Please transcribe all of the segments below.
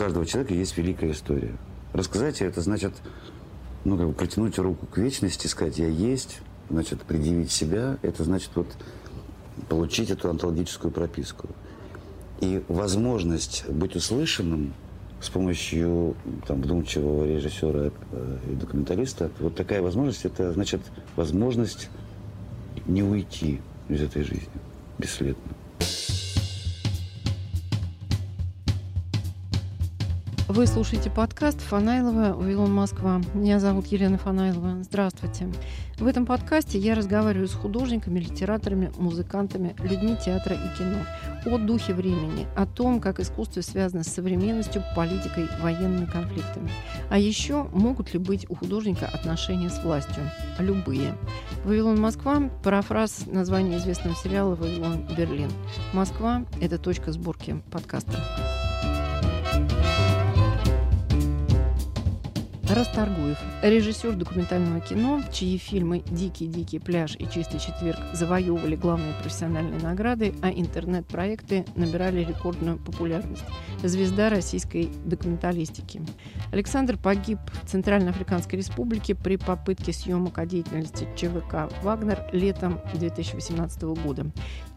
каждого человека есть великая история. Рассказать это значит, ну, как бы протянуть руку к вечности, сказать, я есть, значит, предъявить себя, это значит вот получить эту онтологическую прописку. И возможность быть услышанным с помощью там, вдумчивого режиссера э, и документалиста, вот такая возможность, это значит возможность не уйти из этой жизни бесследно. Вы слушаете подкаст Фанайлова «Вавилон Москва». Меня зовут Елена Фанайлова. Здравствуйте. В этом подкасте я разговариваю с художниками, литераторами, музыкантами, людьми театра и кино о духе времени, о том, как искусство связано с современностью, политикой, военными конфликтами. А еще могут ли быть у художника отношения с властью? Любые. «Вавилон Москва» – парафраз названия известного сериала «Вавилон Берлин». Москва – это точка сборки подкаста. Расторгуев, режиссер документального кино, чьи фильмы «Дикий-дикий пляж» и «Чистый четверг» завоевывали главные профессиональные награды, а интернет-проекты набирали рекордную популярность. Звезда российской документалистики. Александр погиб в Центральноафриканской республике при попытке съемок о деятельности ЧВК «Вагнер» летом 2018 года.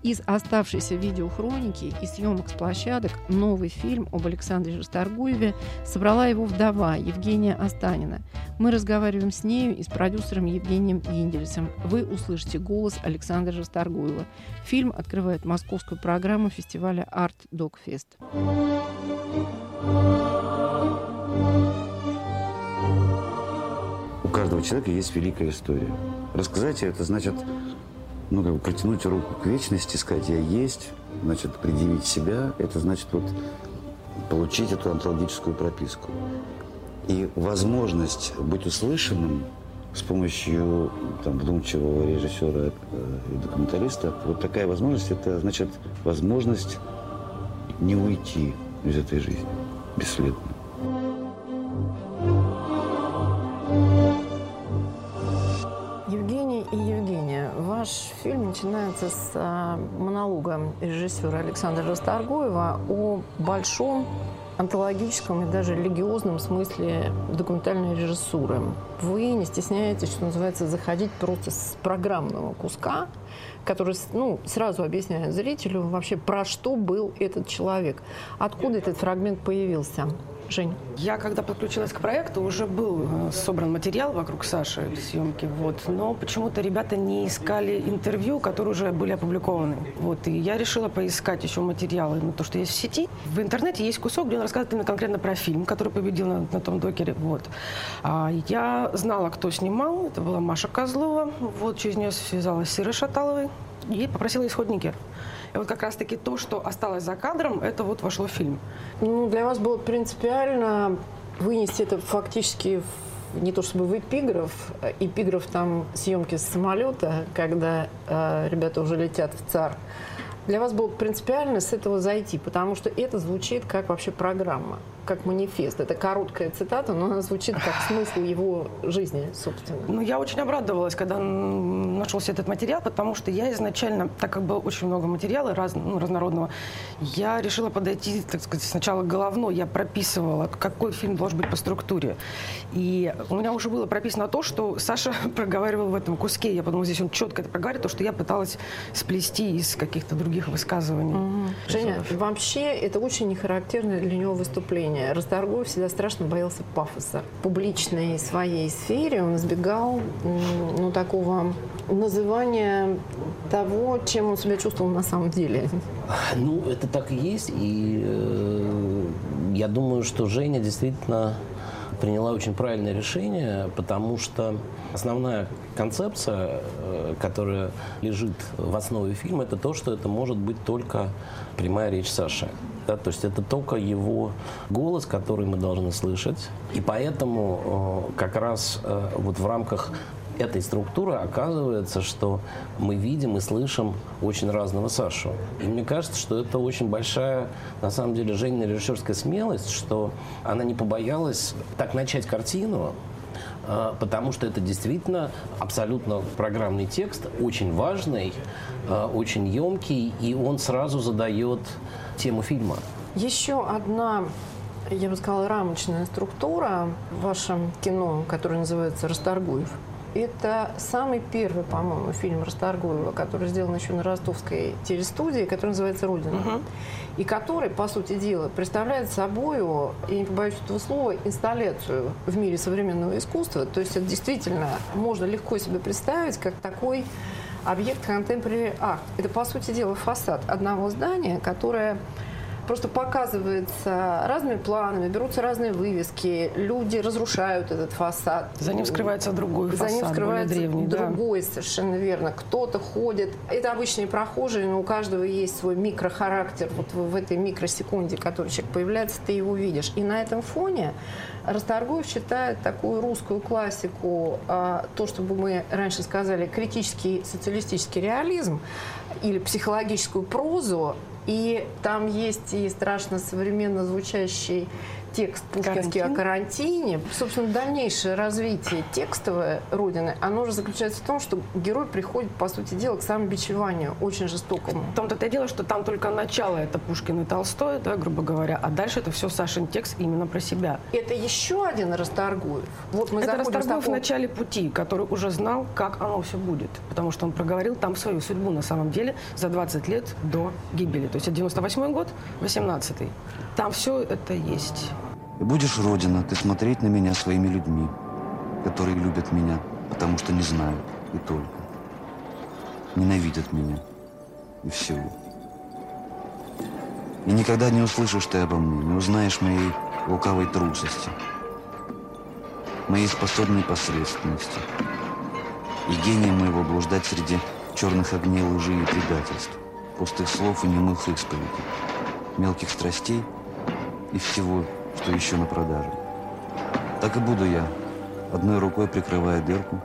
Из оставшейся видеохроники и съемок с площадок новый фильм об Александре Расторгуеве собрала его вдова Евгения Останина. Мы разговариваем с нею и с продюсером Евгением Индельсом. Вы услышите голос Александра Расторгуева. Фильм открывает московскую программу фестиваля Art Dog Fest. У каждого человека есть великая история. Рассказать это значит ну, как бы протянуть руку к вечности, сказать, я есть, значит, предъявить себя, это значит вот получить эту онтологическую прописку. И возможность быть услышанным с помощью там, вдумчивого режиссера э, и документалиста, вот такая возможность, это значит возможность не уйти из этой жизни бесследно. Начинается с а, монолога режиссера Александра Расторгуева о большом антологическом и даже религиозном смысле документальной режиссуры. Вы не стесняетесь, что называется, заходить просто с программного куска, который ну, сразу объясняет зрителю вообще, про что был этот человек, откуда этот фрагмент появился. Жень? Я, когда подключилась к проекту, уже был э, собран материал вокруг Саши съемки, вот, но почему-то ребята не искали интервью, которые уже были опубликованы. Вот, и я решила поискать еще материалы, ну, то, что есть в сети. В интернете есть кусок, где он рассказывает именно конкретно про фильм, который победил на, на том докере. Вот. А я знала, кто снимал, это была Маша Козлова, вот, через нее связалась с Ирой Шаталовой и попросила исходники. И вот как раз-таки то, что осталось за кадром, это вот вошло в фильм. Ну, для вас было принципиально вынести это фактически не то чтобы в эпиграф, эпиграф там съемки с самолета, когда э, ребята уже летят в ЦАР. Для вас было принципиально с этого зайти, потому что это звучит как вообще программа как манифест. Это короткая цитата, но она звучит как смысл его жизни, собственно. Ну, я очень обрадовалась, когда нашелся этот материал, потому что я изначально, так как было очень много материала раз, ну, разнородного, я решила подойти, так сказать, сначала головно. Я прописывала, какой фильм должен быть по структуре. И у меня уже было прописано то, что Саша проговаривал в этом куске. Я подумала, здесь он четко это проговаривает, то, что я пыталась сплести из каких-то других высказываний. Угу. Женя, вообще это очень нехарактерное для него выступление. Расторгуев всегда страшно боялся пафоса. В публичной своей сфере он избегал ну, такого называния того, чем он себя чувствовал на самом деле. Ну, это так и есть. И э, я думаю, что Женя действительно приняла очень правильное решение, потому что основная концепция, э, которая лежит в основе фильма, это то, что это может быть только прямая речь Саши. Да, то есть это только его голос, который мы должны слышать. И поэтому э, как раз э, вот в рамках этой структуры оказывается, что мы видим и слышим очень разного Сашу. И мне кажется, что это очень большая, на самом деле, Женина режиссерская смелость, что она не побоялась так начать картину, э, потому что это действительно абсолютно программный текст, очень важный, очень емкий, и он сразу задает тему фильма. Еще одна я бы сказала, рамочная структура в вашем кино, которое называется «Расторгуев». Это самый первый, по-моему, фильм Расторгуева, который сделан еще на ростовской телестудии, который называется «Родина». Угу. И который, по сути дела, представляет собой, я не побоюсь этого слова, инсталляцию в мире современного искусства. То есть это действительно можно легко себе представить, как такой объект contemporary art. Это, по сути дела, фасад одного здания, которое просто показывается разными планами, берутся разные вывески, люди разрушают этот фасад. За ним скрывается другой фасад, За ним скрывается древний, другой, да. совершенно верно. Кто-то ходит, это обычные прохожие, но у каждого есть свой микрохарактер. Вот в этой микросекунде, который человек появляется, ты его видишь. И на этом фоне Расторгуев считает такую русскую классику, а, то, что бы мы раньше сказали, критический социалистический реализм или психологическую прозу, и там есть и страшно современно звучащий текст пушкинский Карантин. о карантине. Собственно, дальнейшее развитие текстовой Родины, оно уже заключается в том, что герой приходит, по сути дела, к самобичеванию, очень жестокому. В том-то и дело, что там только начало это Пушкин и Толстой, да, грубо говоря, а дальше это все Сашин текст именно про себя. Это еще один Расторгуев. Вот мы это Расторгуев такого... в начале пути, который уже знал, как оно все будет, потому что он проговорил там свою судьбу на самом деле за 20 лет до гибели. То есть это 98 год, 18 -й. Там все это есть. И будешь, Родина, ты смотреть на меня своими людьми, которые любят меня, потому что не знают, и только. Ненавидят меня, и всего. И никогда не услышишь ты обо мне, не узнаешь моей лукавой трусости, моей способной посредственности и гением моего блуждать среди черных огней лжи и предательств, пустых слов и немых исповедей, мелких страстей и всего что еще на продаже. Так и буду я, одной рукой прикрывая дырку,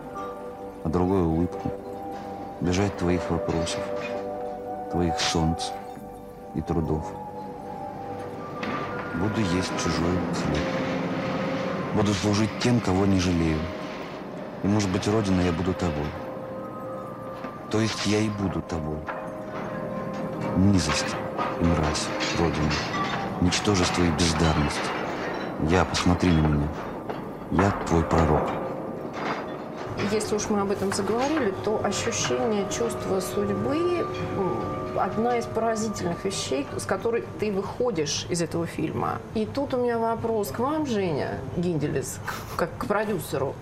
а другой улыбку, бежать твоих вопросов, твоих солнц и трудов. Буду есть чужой хлеб. Буду служить тем, кого не жалею. И, может быть, Родина, я буду тобой. То есть я и буду тобой. Низость и мразь, Родина, ничтожество и бездарность. Я, посмотри на меня. Я твой пророк. Если уж мы об этом заговорили, то ощущение чувства судьбы одна из поразительных вещей, с которой ты выходишь из этого фильма. И тут у меня вопрос к вам, Женя Гинделес, как к продюсеру.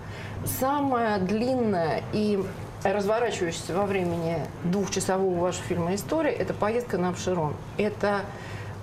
Самая длинная и разворачивающаяся во времени двухчасового вашего фильма история – это поездка на Обширон. Это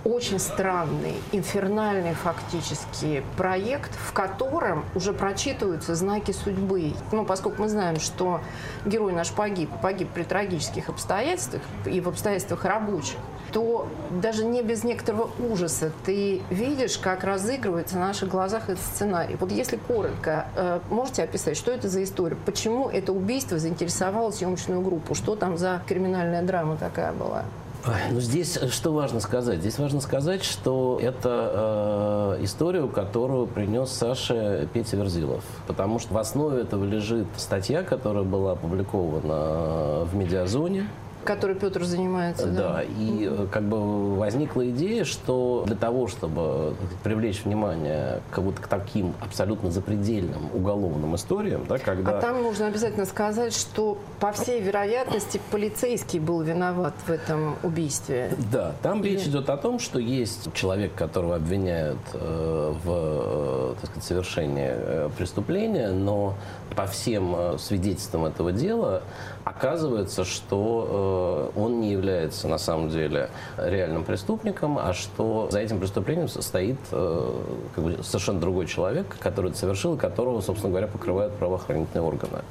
очень странный, инфернальный фактически проект, в котором уже прочитываются знаки судьбы. Ну, поскольку мы знаем, что герой наш погиб, погиб при трагических обстоятельствах и в обстоятельствах рабочих, то даже не без некоторого ужаса ты видишь, как разыгрывается на наших глазах этот сценарий. Вот если коротко, э, можете описать, что это за история? Почему это убийство заинтересовало съемочную группу? Что там за криминальная драма такая была? Ну, здесь э, что важно сказать? Здесь важно сказать, что это э, историю, которую принес Саша Петя Верзилов. Потому что в основе этого лежит статья, которая была опубликована в «Медиазоне», Который Петр занимается, да. Да, и mm как бы возникла идея, что для того, чтобы привлечь внимание к вот к таким абсолютно запредельным уголовным историям, да, когда... А там нужно обязательно сказать, что по всей вероятности полицейский был виноват в этом убийстве. Да, там Или... речь идет о том, что есть человек, которого обвиняют э, в э, так сказать, совершении преступления, но по всем свидетельствам этого дела оказывается, что э, он не является на самом деле реальным преступником, а что за этим преступлением стоит э, как бы совершенно другой человек, который это совершил, которого, собственно говоря, покрывают правоохранительные органы.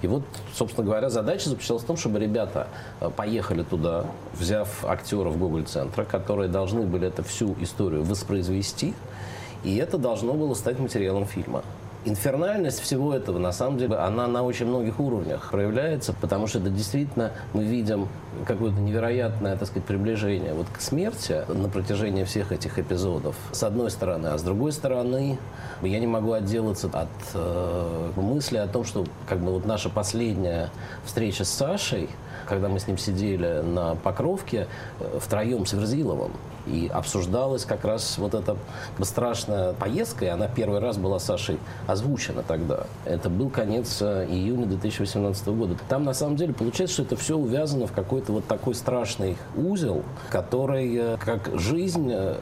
И вот, собственно говоря, задача заключалась в том, чтобы ребята э, поехали туда, взяв актеров Google-центра, которые должны были эту всю историю воспроизвести, и это должно было стать материалом фильма. Инфернальность всего этого, на самом деле, она на очень многих уровнях проявляется, потому что это действительно мы видим какое-то невероятное, так сказать, приближение вот к смерти на протяжении всех этих эпизодов, с одной стороны. А с другой стороны, я не могу отделаться от э, мысли о том, что как бы вот наша последняя встреча с Сашей, когда мы с ним сидели на Покровке э, втроем с Верзиловым, И обсуждалась как раз вот эта страшная поездка, и она первый раз была Сашей озвучена тогда. Это был конец э, июня 2018 года. Там на самом деле получается, что это все увязано в какой-то вот такой страшный узел, который э, как жизнь э,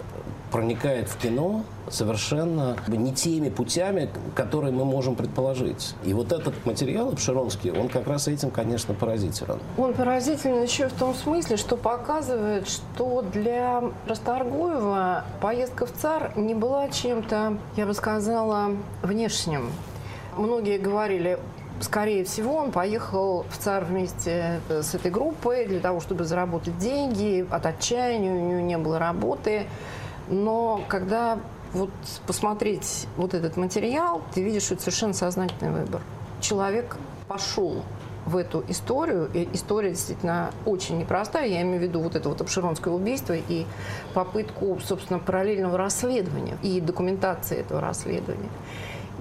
проникает в кино совершенно не теми путями, которые мы можем предположить. И вот этот материал Обширонский, он как раз этим, конечно, поразителен. Он поразителен еще в том смысле, что показывает, что для Расторгуева поездка в ЦАР не была чем-то, я бы сказала, внешним. Многие говорили, скорее всего, он поехал в ЦАР вместе с этой группой для того, чтобы заработать деньги. От отчаяния у него не было работы. Но когда вот посмотреть вот этот материал, ты видишь, что это совершенно сознательный выбор. Человек пошел в эту историю. И история действительно очень непростая. Я имею в виду вот это вот обширонское убийство и попытку, собственно, параллельного расследования и документации этого расследования.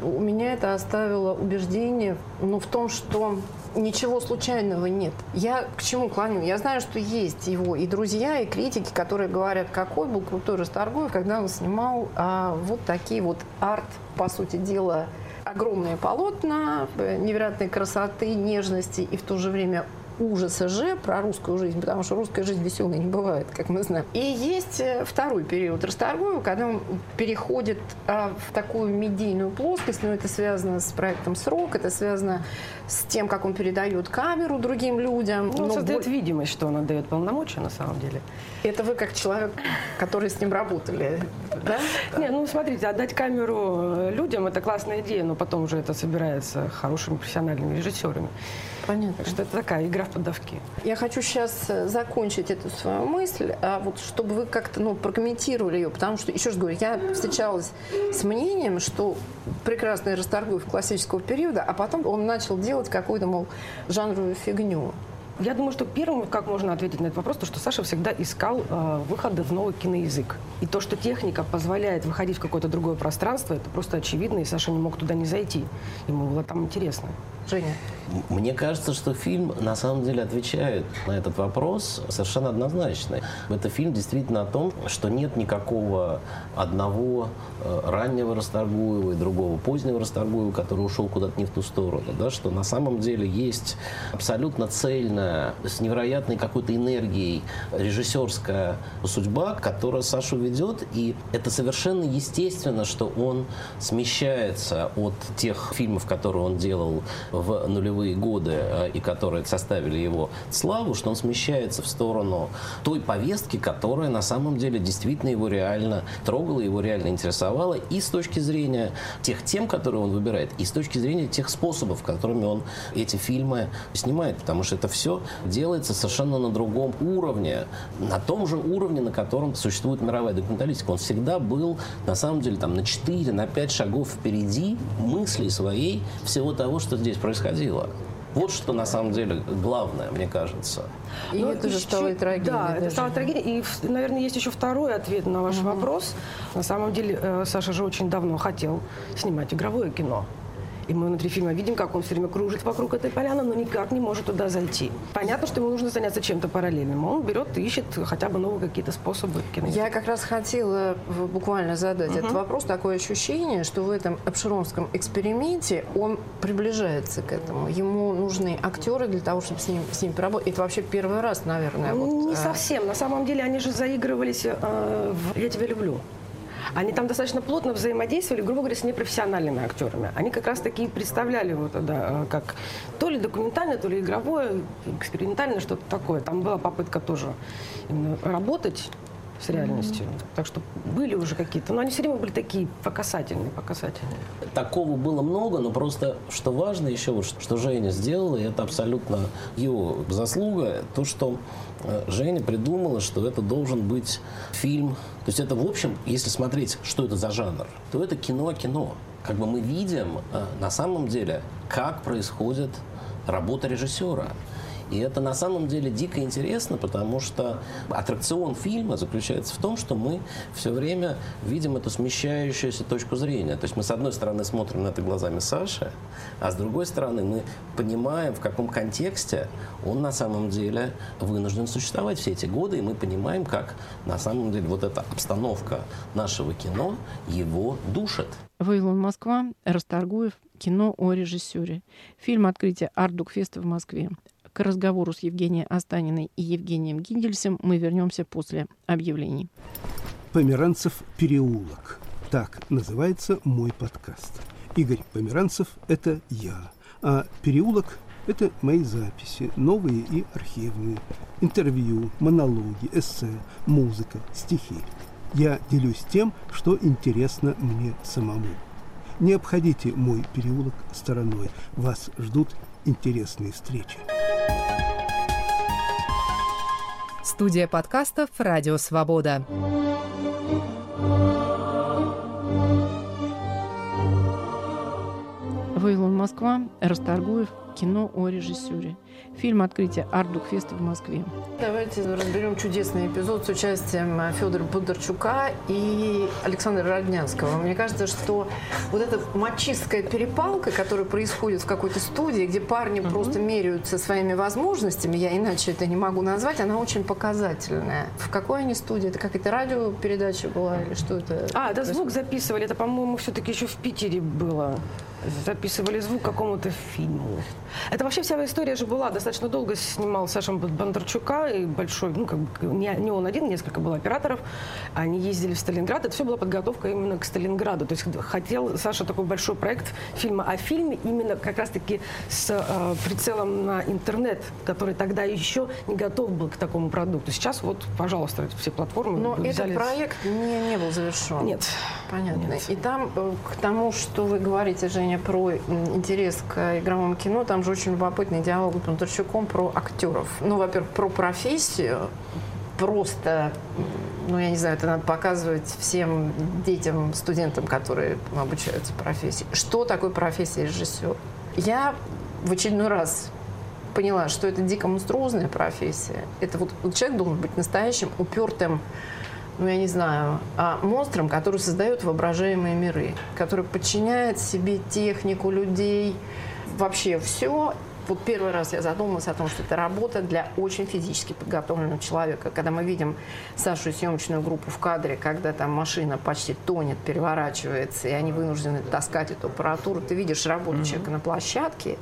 У меня это оставило убеждение ну, в том, что ничего случайного нет. Я к чему клоню? Я знаю, что есть его и друзья, и критики, которые говорят, какой был крутой Расторгуев, когда он снимал а, вот такие вот арт, по сути дела, огромные полотна э, невероятной красоты, нежности и в то же время ужаса же про русскую жизнь, потому что русская жизнь веселой не бывает, как мы знаем. И есть э, второй период Расторгуева, когда он переходит а, в такую медийную плоскость, но это связано с проектом «Срок», это связано с тем, как он передает камеру другим людям. Ну, он создает боль... видимость, что он отдает полномочия на самом деле. Это вы как человек, который с ним работали, да? Не, ну смотрите, отдать камеру э, людям – это классная идея, но потом уже это собирается хорошими профессиональными режиссерами. Понятно. Так что это такая игра в поддавки. Я хочу сейчас э, закончить эту свою мысль, а вот чтобы вы как-то ну, прокомментировали ее, потому что, еще раз говорю, я встречалась с мнением, что прекрасный Расторгуев классического периода, а потом он начал делать какую-то, мол, жанровую фигню. Я думаю, что первым, как можно ответить на этот вопрос, то, что Саша всегда искал э, выходы в новый киноязык. И то, что техника позволяет выходить в какое-то другое пространство, это просто очевидно, и Саша не мог туда не зайти. Ему было там интересно. Женя? Мне кажется, что фильм на самом деле отвечает на этот вопрос совершенно однозначно. Это фильм действительно о том, что нет никакого одного э, раннего Расторгуева и другого позднего Расторгуева, который ушел куда-то не в ту сторону. Да, что на самом деле есть абсолютно цельная, с невероятной какой-то энергией режиссерская судьба, которая Сашу ведет. И это совершенно естественно, что он смещается от тех фильмов, которые он делал в нулевые годы э, и которые составили его славу, что он смещается в сторону той повестки, которая на самом деле действительно его реально трогала, его реально интересовала и с точки зрения тех тем, которые он выбирает, и с точки зрения тех способов, которыми он эти фильмы снимает, потому что это все делается совершенно на другом уровне, на том же уровне, на котором существует мировая документалистика. Он всегда был, на самом деле, там, на 4, на 5 шагов впереди мысли своей всего того, что здесь происходило. Вот что на самом деле главное, мне кажется. И ну, это же стало трагедией. Да, даже. это стало трагедией. И, наверное, есть еще второй ответ на ваш угу. вопрос. На самом деле, э, Саша же очень давно хотел снимать игровое кино. И мы внутри фильма видим, как он все время кружит вокруг этой поляны, но никак не может туда зайти. Понятно, что ему нужно заняться чем-то параллельным. Он берет и ищет хотя бы новые какие-то способы. Я как раз хотела буквально задать угу. этот вопрос. Такое ощущение, что в этом обширонском эксперименте он приближается к этому. Ему нужны актеры для того, чтобы с ним, с ним поработать. Это вообще первый раз, наверное. Вот, не а... совсем. На самом деле они же заигрывались э, в «Я тебя люблю». Они там достаточно плотно взаимодействовали, грубо говоря, с непрофессиональными актерами. Они как раз таки представляли вот да, как то ли документальное, то ли игровое, экспериментальное, что-то такое. Там была попытка тоже работать с реальностью. Так что были уже какие-то, но они все время были такие покасательные, покасательные. Такого было много, но просто, что важно еще, вот, что Женя сделала, и это абсолютно его заслуга, то, что э, Женя придумала, что это должен быть фильм. То есть это, в общем, если смотреть, что это за жанр, то это кино-кино. Как бы мы видим э, на самом деле, как происходит работа режиссера. И это на самом деле дико интересно, потому что аттракцион фильма заключается в том, что мы все время видим эту смещающуюся точку зрения. То есть мы, с одной стороны, смотрим на это глазами Саши, а с другой стороны, мы понимаем, в каком контексте он на самом деле вынужден существовать все эти годы, и мы понимаем, как на самом деле вот эта обстановка нашего кино его душит. Вавилон Москва, Расторгуев, кино о режиссере. Фильм «Открытие Ардукфеста в Москве». К разговору с Евгенией Останиной и Евгением Гиндельсом мы вернемся после объявлений. Померанцев переулок. Так называется мой подкаст. Игорь Померанцев – это я, а переулок – это мои записи, новые и архивные, интервью, монологи, эссе, музыка, стихи. Я делюсь тем, что интересно мне самому. Не обходите мой переулок стороной. Вас ждут интересные встречи. Студия подкастов «Радио Свобода». Вавилон Москва, Расторгуев, кино о режиссере. Фильм «Открытие Ардукфеста в Москве». Давайте разберем чудесный эпизод с участием Федора Бондарчука и Александра Роднянского. Мне кажется, что вот эта мачистская перепалка, которая происходит в какой-то студии, где парни угу. просто меряются своими возможностями, я иначе это не могу назвать, она очень показательная. В какой они студии? Это какая-то радиопередача была или что это? А, это звук записывали. Это, по-моему, все-таки еще в Питере было записывали звук какому-то фильму. Это вообще вся история же была. Достаточно долго снимал Саша Бондарчука, и большой, ну, как бы, не, не он один, несколько было операторов. Они ездили в Сталинград. Это все была подготовка именно к Сталинграду. То есть хотел Саша такой большой проект фильма о фильме именно как раз-таки с э, прицелом на интернет, который тогда еще не готов был к такому продукту. Сейчас вот, пожалуйста, все платформы Но взяли... этот проект не, не был завершен. Нет. Понятно. Нет. И там э, к тому, что вы говорите, Женя, про интерес к игровому кино, там же очень любопытный диалог с Бондарчуком про актеров. Ну, во-первых, про профессию, просто, ну, я не знаю, это надо показывать всем детям, студентам, которые обучаются профессии. Что такое профессия режиссера? Я в очередной раз поняла, что это дико монструозная профессия. Это вот, вот человек должен быть настоящим, упертым ну, я не знаю, а монстром, который создает воображаемые миры, который подчиняет себе технику людей, вообще все. Вот первый раз я задумалась о том, что это работа для очень физически подготовленного человека. Когда мы видим Сашу и съемочную группу в кадре, когда там машина почти тонет, переворачивается, и они вынуждены таскать эту аппаратуру, ты видишь работу mm-hmm. человека на площадке,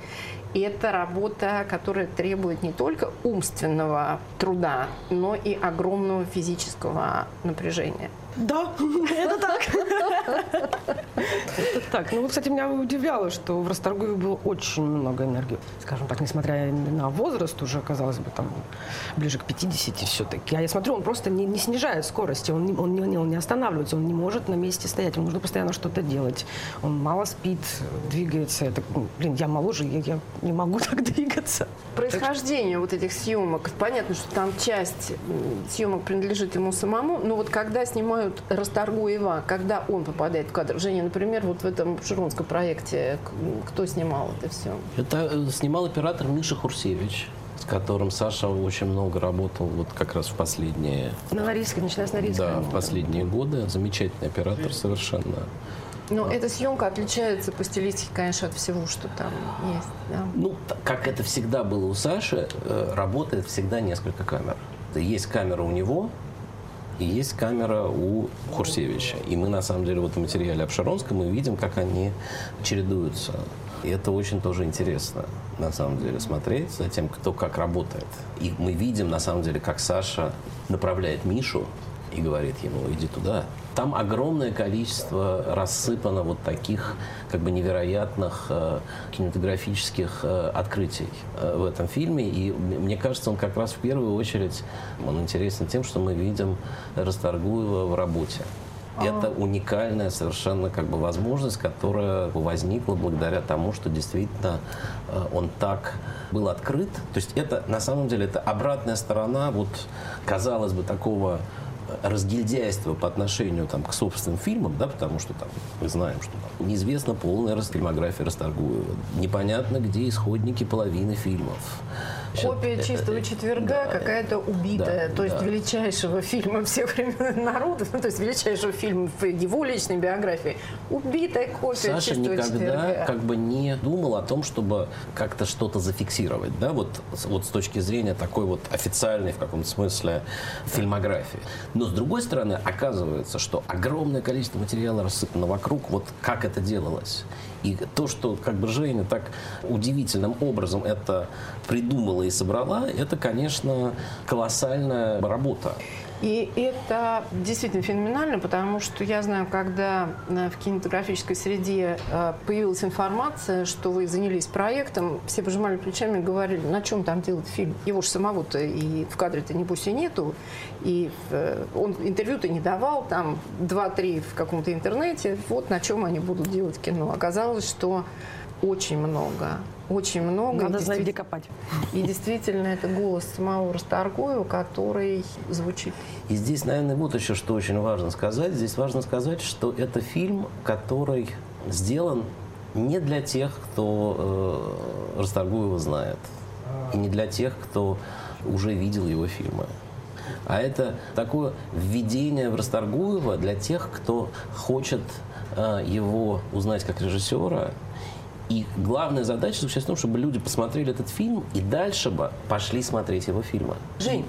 и это работа, которая требует не только умственного труда, но и огромного физического напряжения. Да, это так. Так. Ну, кстати, меня удивляло, что в Расторгуеве было очень много энергии. Скажем так, несмотря на возраст, уже, казалось бы, там, ближе к 50 все-таки. А я смотрю, он просто не, не снижает скорости, он, не, он, не, он не останавливается, он не может на месте стоять, ему нужно постоянно что-то делать. Он мало спит, двигается. Это, ну, блин, я моложе, я, я не могу так двигаться. Происхождение вот этих съемок. Понятно, что там часть съемок принадлежит ему самому, но вот когда снимают Расторгуева, когда он попадает в кадр? Женя, например, вот в этом Широнском проекте, кто снимал это все? Это э, снимал оператор Миша Хурсевич с которым Саша очень много работал вот как раз в последние... На Норильске, начиная с Норильска. Да, в последние годы. Замечательный оператор совершенно. Но эта съемка отличается по стилистике, конечно, от всего, что там есть. Да? Ну, как это всегда было у Саши, э, работает всегда несколько камер. Есть камера у него, и есть камера у Хурсевича. И мы, на самом деле, вот в материале Обширонском мы видим, как они чередуются. И это очень тоже интересно, на самом деле, смотреть за тем, кто как работает. И мы видим, на самом деле, как Саша направляет Мишу и говорит ему, иди туда. Там огромное количество рассыпано вот таких как бы невероятных э, кинематографических э, открытий э, в этом фильме. И мне кажется, он как раз в первую очередь, он интересен тем, что мы видим Расторгуева в работе. Это уникальная совершенно как бы возможность, которая возникла благодаря тому, что действительно э, он так был открыт. То есть это на самом деле это обратная сторона вот казалось бы такого разгильдяйство по отношению там, к собственным фильмам, да, потому что там мы знаем, что там, неизвестна полная фильмография Расторгуева, непонятно, где исходники половины фильмов. Копия чистого четверга да, какая-то убитая, да, то есть да. величайшего фильма всех времен народов, ну, то есть величайшего фильма в его личной биографии. Убитая копия Саша чистого никогда четверга. как бы не думал о том, чтобы как-то что-то зафиксировать, да, вот, вот с точки зрения такой вот официальной в каком-то смысле фильмографии. Но с другой стороны, оказывается, что огромное количество материала рассыпано вокруг, вот как это делалось. И то, что как бы Женя так удивительным образом это придумала и собрала, это, конечно, колоссальная работа. И это действительно феноменально, потому что я знаю, когда э, в кинематографической среде э, появилась информация, что вы занялись проектом, все пожимали плечами и говорили, на чем там делать фильм? Его же самого-то и в кадре-то небось и нету, и э, он интервью-то не давал, там два-три в каком-то интернете, вот на чем они будут делать кино. Оказалось, что очень много, очень много. И Надо знать, где действительно- копать. И действительно, это голос самого Расторгуева, который звучит И здесь, наверное, вот еще что очень важно сказать. Здесь важно сказать, что это фильм, который сделан не для тех, кто э, Расторгуева знает, и не для тех, кто уже видел его фильмы. А это такое введение в Расторгуева для тех, кто хочет э, его узнать как режиссера. И главная задача заключается в том, чтобы люди посмотрели этот фильм и дальше бы пошли смотреть его фильмы. Жень,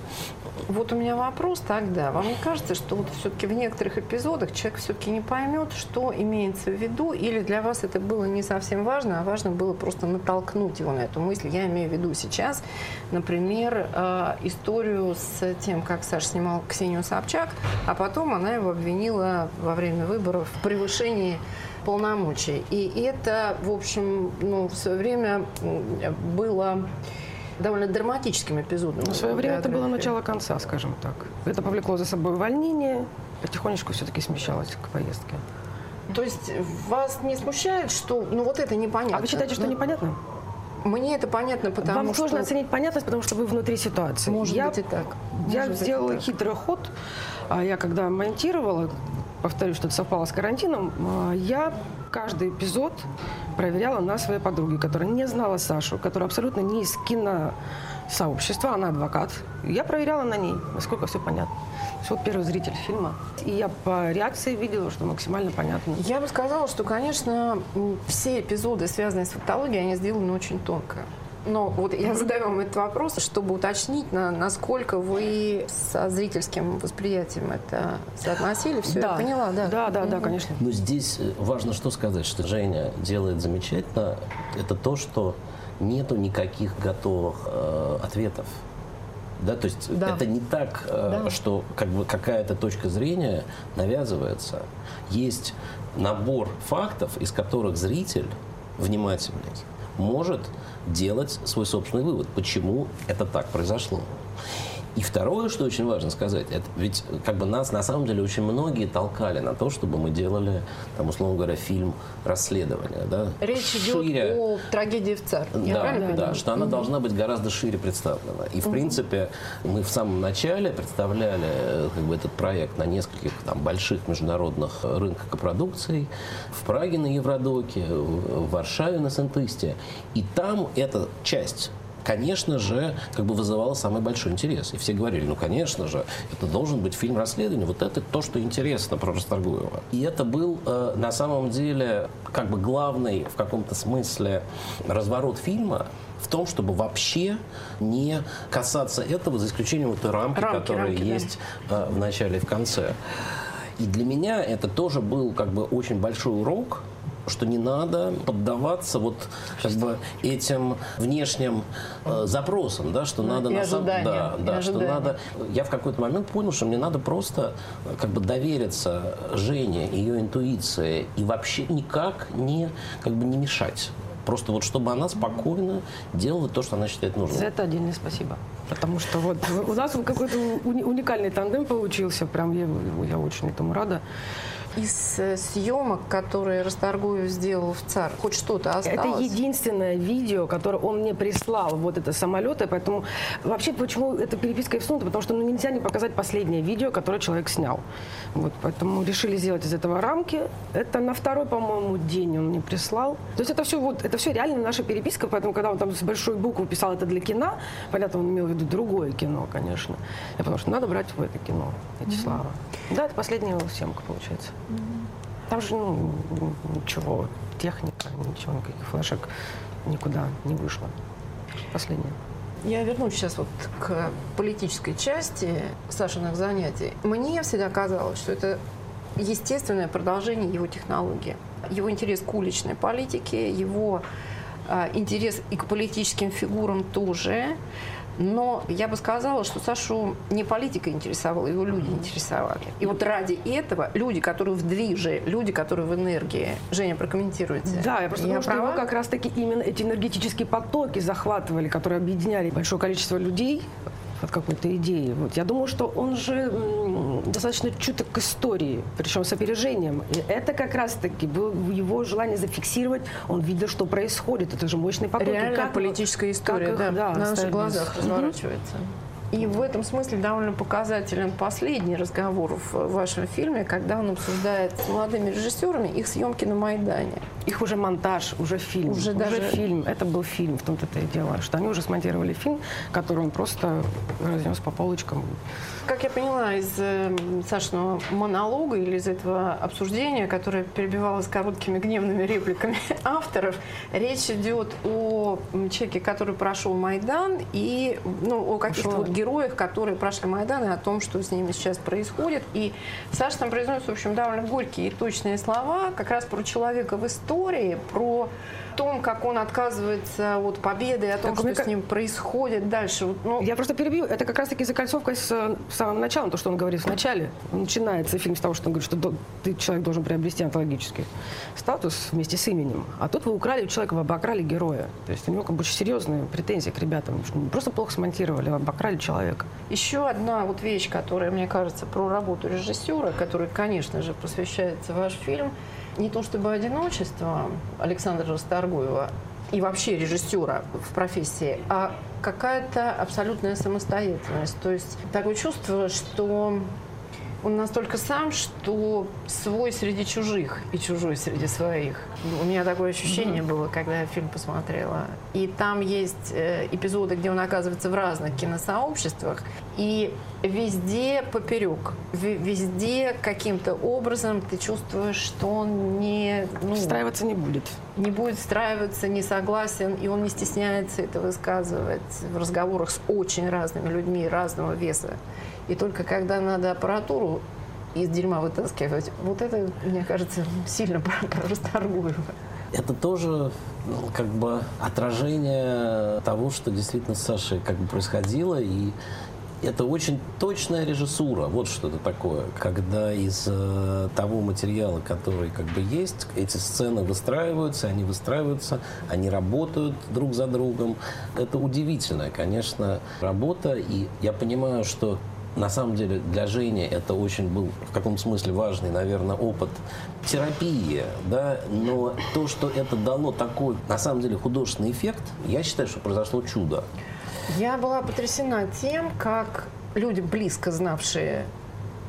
вот у меня вопрос тогда. Вам не кажется, что вот все-таки в некоторых эпизодах человек все-таки не поймет, что имеется в виду, или для вас это было не совсем важно, а важно было просто натолкнуть его на эту мысль? Я имею в виду сейчас, например, э, историю с тем, как Саша снимал Ксению Собчак, а потом она его обвинила во время выборов в превышении полномочий. И это, в общем, ну, в свое время было довольно драматическим эпизодом. В свое время это было начало конца, скажем так. Это повлекло за собой увольнение, потихонечку все-таки смещалось к поездке. То есть вас не смущает, что ну вот это непонятно? А вы считаете, что Ну, непонятно? Мне это понятно, потому Вам что сложно оценить понятность, потому что вы внутри ситуации. может я, быть и так. Я Может и сделала хитрый ход. А Я когда монтировала, повторюсь, что это совпало с карантином, а, я каждый эпизод проверяла на своей подруге, которая не знала Сашу, которая абсолютно не из киносообщества, она адвокат. Я проверяла на ней, насколько все понятно. Вот первый зритель фильма. И я по реакции видела, что максимально понятно. Я бы сказала, что, конечно, все эпизоды, связанные с фактологией, они сделаны очень тонко. Но вот я задаю вам этот вопрос, чтобы уточнить, на, насколько вы со зрительским восприятием это соотносили. Все, я поняла, да. Да, да, да, конечно. Но здесь важно что сказать, что Женя делает замечательно, это то, что нету никаких готовых э, ответов. Да, то есть Да. это не так, э, Да. что как бы какая-то точка зрения навязывается. Есть набор фактов, из которых зритель внимательный может делать свой собственный вывод, почему это так произошло. И второе, что очень важно сказать, это ведь как бы нас на самом деле очень многие толкали на то, чтобы мы делали, там, условно говоря, фильм расследования. Да? Речь идет Шире. о трагедии в. Я Да, да, понимаю? что она должна быть гораздо шире представлена. И, в принципе, мы в самом начале представляли э, как бы, этот проект на нескольких там, больших международных рынках копродукций. В Праге на Евродоке, в в Варшаве на Сентысте. И там эта часть конечно же, как бы вызывала самый большой интерес. И все говорили, ну, конечно же, это должен быть фильм расследования. Вот это то, что интересно про Расторгуева. И это был э, на самом деле как бы главный в каком-то смысле разворот фильма в том, чтобы вообще не касаться этого, за исключением вот той рамки, Рамки, которая рамки, да. есть э, в начале и в конце. И для меня это тоже был как бы очень большой урок, что не надо поддаваться вот как бы этим внешним э, запросам, да, что надо и на самом да, да, что надо. Я в какой-то момент понял, что мне надо просто э, как бы довериться Жене, ее интуиции и вообще никак не как бы не мешать. Просто вот чтобы она спокойно делала то, что она считает нужным. За это отдельное спасибо. Потому что вот у нас какой-то уни- уникальный тандем получился. Прям я, я очень этому рада. Из э, съемок, которые Расторгуев сделал в ЦАР, хоть что-то осталось? Это единственное видео, которое он мне прислал, вот это самолеты, поэтому вообще почему эта переписка и всунута, потому что ну, нельзя не показать последнее видео, которое человек снял. Вот, поэтому решили сделать из этого рамки. Это на второй, по-моему, день он мне прислал. То есть это все, вот, это все реально наша переписка, поэтому когда он там с большой буквы писал это для кино, понятно, он имел в виду другое кино, конечно. Я потому что надо брать в это кино эти слова. Да, это последняя съемка получается. Там же ну, ничего, техника, ничего, никаких флешек никуда не вышло. Последняя. Я вернусь сейчас вот к политической части Сашиных занятий. Мне всегда казалось, что это естественное продолжение его технологии. Его интерес к уличной политике, его интерес и к политическим фигурам тоже. Но я бы сказала, что Сашу не политика интересовала, его люди интересовали. И вот ради этого люди, которые в движе, люди, которые в энергии. Женя, прокомментируйте. Да, я просто я думаю, что его как раз-таки именно эти энергетические потоки захватывали, которые объединяли большое количество людей от какой-то идеи. Вот. Я думаю, что он же достаточно чуток к истории, причем с опережением. И это как раз-таки было его желание зафиксировать. Он видел, что происходит. Это же мощный поток. И Реальная как- политическая история, как их, да, да, на наших глазах разворачивается. И в этом смысле довольно показателен последний разговор в вашем фильме, когда он обсуждает с молодыми режиссерами их съемки на Майдане. Их уже монтаж, уже фильм. Уже даже- фильм. Это был фильм, в том-то это и дело. Что они уже смонтировали фильм, который он просто разнес по полочкам. Как я поняла из э, Сашиного монолога или из этого обсуждения, которое перебивалось короткими гневными репликами авторов, речь идет о человеке, который прошел Майдан, и ну, о каких-то вот героях, которые прошли Майдан, и о том, что с ними сейчас происходит. И Саша там произносит, в общем, довольно горькие и точные слова, как раз про человека в истории, про том, как он отказывается от победы, о том, Так, что мне с ним происходит дальше. Вот, ну, Я просто перебью. Это как раз-таки закольцовка с э, самым началом, то, что он говорит в начале. Начинается фильм с того, что он говорит, что до- ты, человек должен приобрести онтологический статус вместе с именем. А тут вы украли у человека, вы обокрали героя. То есть у него как бы очень серьезные претензии к ребятам. просто плохо смонтировали, обокрали человека. Еще одна вот вещь, которая, мне кажется, про работу режиссера, которой, конечно же, посвящается ваш фильм, не то чтобы одиночество Александра Расторгуева и вообще режиссера в профессии, а какая-то абсолютная самостоятельность. То есть такое чувство, что он настолько сам, что свой среди чужих и чужой среди своих. У меня такое ощущение было, когда я фильм посмотрела. И там есть э, эпизоды, где он оказывается в разных киносообществах, и везде поперек, ве- везде каким-то образом ты чувствуешь, что он не, ну, Встраиваться не будет. Не будет встраиваться, не согласен, и он не стесняется это высказывать в разговорах с очень разными людьми разного веса. И только когда надо аппаратуру из дерьма вытаскивать, вот это, мне кажется, сильно Расторгуева. Это тоже ну, как бы отражение того, что действительно с Сашей как бы происходило. И это очень точная режиссура. Вот что это такое. Когда из э, того материала, который как бы есть, эти сцены выстраиваются, они выстраиваются, они работают друг за другом. Это удивительная, конечно, работа. И я понимаю, что на самом деле для Жени это очень был в каком смысле важный, наверное, опыт терапии, да, но то, что это дало такой, на самом деле, художественный эффект, я считаю, что произошло чудо. Я была потрясена тем, как люди, близко знавшие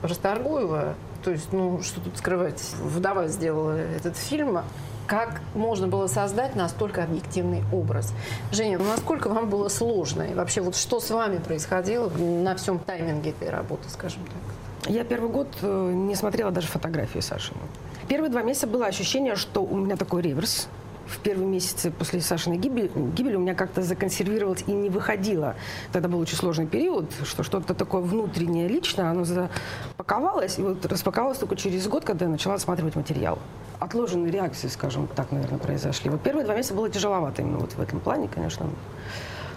Расторгуева, то есть, ну, что тут скрывать, вдова сделала этот фильм, как можно было создать настолько объективный образ. Женя, ну, насколько вам было сложно? И вообще, вот что с вами происходило на всем тайминге этой работы, скажем так? Я первый год э, не смотрела даже фотографии Сашины. Первые два месяца было ощущение, что у меня такой реверс. В первые месяцы после Сашиной гибели, гибели у меня как-то законсервировалось и не выходило. Тогда был очень сложный период, что что-то такое внутреннее, личное, оно запаковалось. И вот распаковалось только через год, когда я начала осматривать материал. Отложенные реакции, скажем так, наверное, произошли. Вот первые два месяца было тяжеловато именно вот в этом плане, конечно.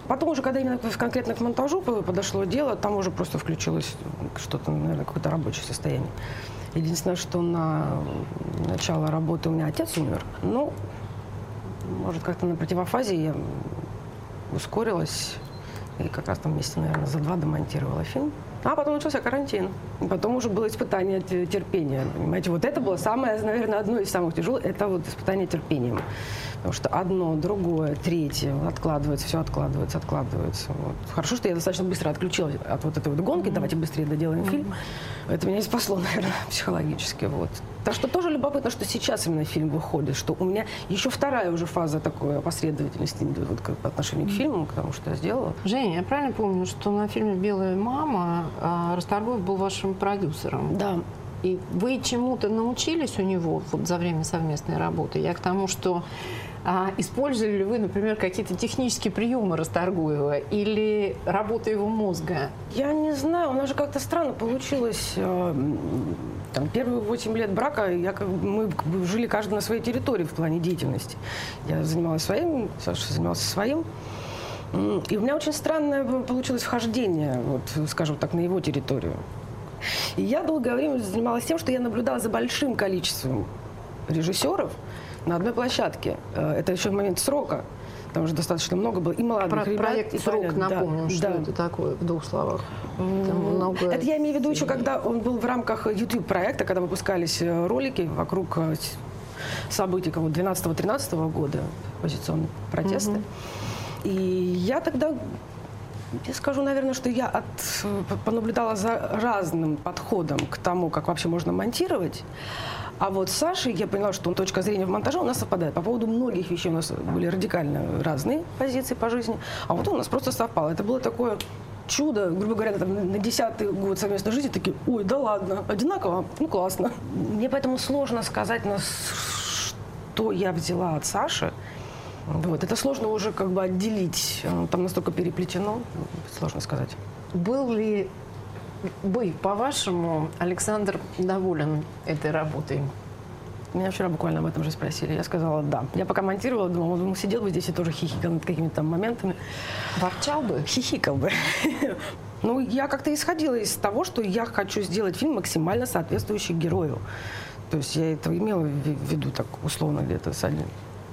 Потом уже, когда именно конкретно к монтажу подошло дело, там уже просто включилось что-то, наверное, какое-то рабочее состояние. Единственное, что на начало работы у меня отец умер. Ну, может, как-то на противофазе я ускорилась. И как раз там месяца, наверное, за два домонтировала фильм. А потом начался карантин. И потом уже было испытание терпения. Понимаете, вот это было самое, наверное, одно из самых тяжелых. Это вот испытание терпением. Потому что одно, другое, третье откладывается, все откладывается, откладывается. Вот. Хорошо, что я достаточно быстро отключилась от вот этой вот гонки. Mm-hmm. Давайте быстрее доделаем mm-hmm. фильм. Это меня и спасло, наверное, психологически. Вот. Так что тоже любопытно, что сейчас именно фильм выходит, что у меня еще вторая уже фаза такой опосредовательности вот, по отношению к фильму, к тому, что я сделала. Женя, я правильно помню, что на фильме «Белая мама» а, Расторгуев был вашим продюсером? Да. И вы чему-то научились у него вот, за время совместной работы? Я к тому, что а использовали ли вы, например, какие-то технические приемы Расторгуева или работу его мозга? Я не знаю, у нас же как-то странно получилось. Э, там, первые 8 лет брака я, мы жили каждый на своей территории в плане деятельности. Я занималась своим, Саша занимался своим. И у меня очень странное получилось вхождение, вот, скажем так, на его территорию. И я долгое время занималась тем, что я наблюдала за большим количеством режиссеров, на одной площадке. Э, это еще момент срока. Там уже достаточно много было и молодых Про ребят. Проект и «Срок» понятно, напомним, да, что да. это такое в двух словах. Там много... Это я имею в виду еще, когда он был в рамках YouTube-проекта, когда выпускались э, ролики вокруг э, событий 12-13 года, оппозиционные протесты. Угу. И я тогда я скажу, наверное, что я от, понаблюдала за разным подходом к тому, как вообще можно монтировать. А вот с Сашей я поняла, что точка зрения в монтаже у нас совпадает. По поводу многих вещей у нас были радикально разные позиции по жизни, а вот у нас просто совпало. Это было такое чудо, грубо говоря, там, на десятый год совместной жизни, такие, ой, да ладно, одинаково, ну классно. Мне поэтому сложно сказать, на что я взяла от Саши. Вот, это сложно уже как бы отделить, там настолько переплетено, сложно сказать. Был ли вы, по-вашему, Александр доволен этой работой? Меня вчера буквально об этом же спросили. Я сказала «да». Я пока монтировала, думала, он сидел бы здесь и тоже хихикал над какими-то там моментами. Ворчал бы? Хихикал бы. Ну, я как-то исходила из того, что я хочу сделать фильм максимально соответствующий герою. То есть я это имела в виду так условно где-то с одним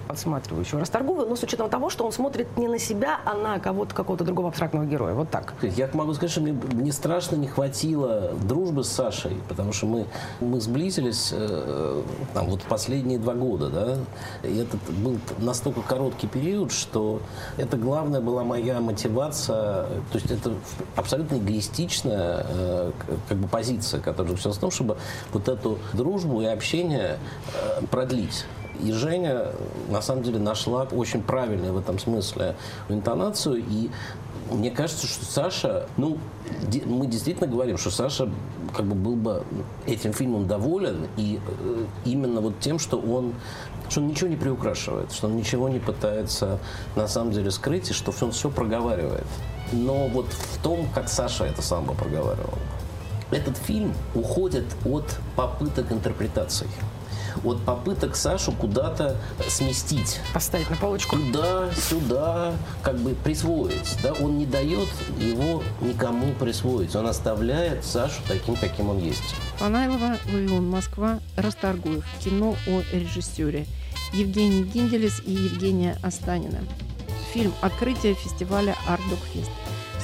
подсматривающего Расторгуева, но с учетом того, что он смотрит не на себя, а на кого-то, какого-то другого абстрактного героя. Вот так. Я могу сказать, что мне, мне страшно не хватило дружбы с Сашей, потому что мы, мы сблизились э, там, вот последние два года, да, и это был настолько короткий период, что это главная была моя мотивация, то есть это абсолютно эгоистичная э, как бы позиция, которая заключалась в том, чтобы вот эту дружбу и общение э, продлить. И Женя, на самом деле, нашла очень правильную в этом смысле интонацию. И мне кажется, что Саша, ну, мы действительно говорим, что Саша как бы был бы этим фильмом доволен. И э, именно вот тем, что он что он ничего не приукрашивает, что он ничего не пытается на самом деле скрыть, и что он все проговаривает. Но вот в том, как Саша это сам бы проговаривал, этот фильм уходит от попыток интерпретаций от попыток Сашу куда-то сместить. Поставить на полочку. Туда, сюда, как бы присвоить. Да? Он не дает его никому присвоить. Он оставляет Сашу таким, каким он есть. Панайлова, Вавилон, Москва, Расторгуев. Кино о режиссере. Евгений Гинделес и Евгения Останина. Фильм «Открытие фестиваля Ардук Фест».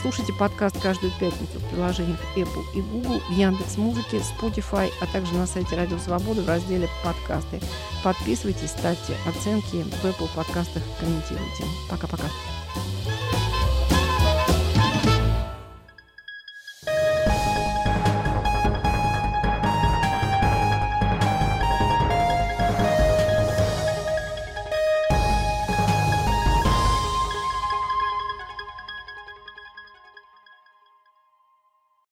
Слушайте подкаст каждую пятницу в приложениях Apple и Google, в Яндекс Музыке, Spotify, а также на сайте Радио Свобода в разделе «Подкасты». Подписывайтесь, ставьте оценки в Apple подкастах, комментируйте. Пока-пока.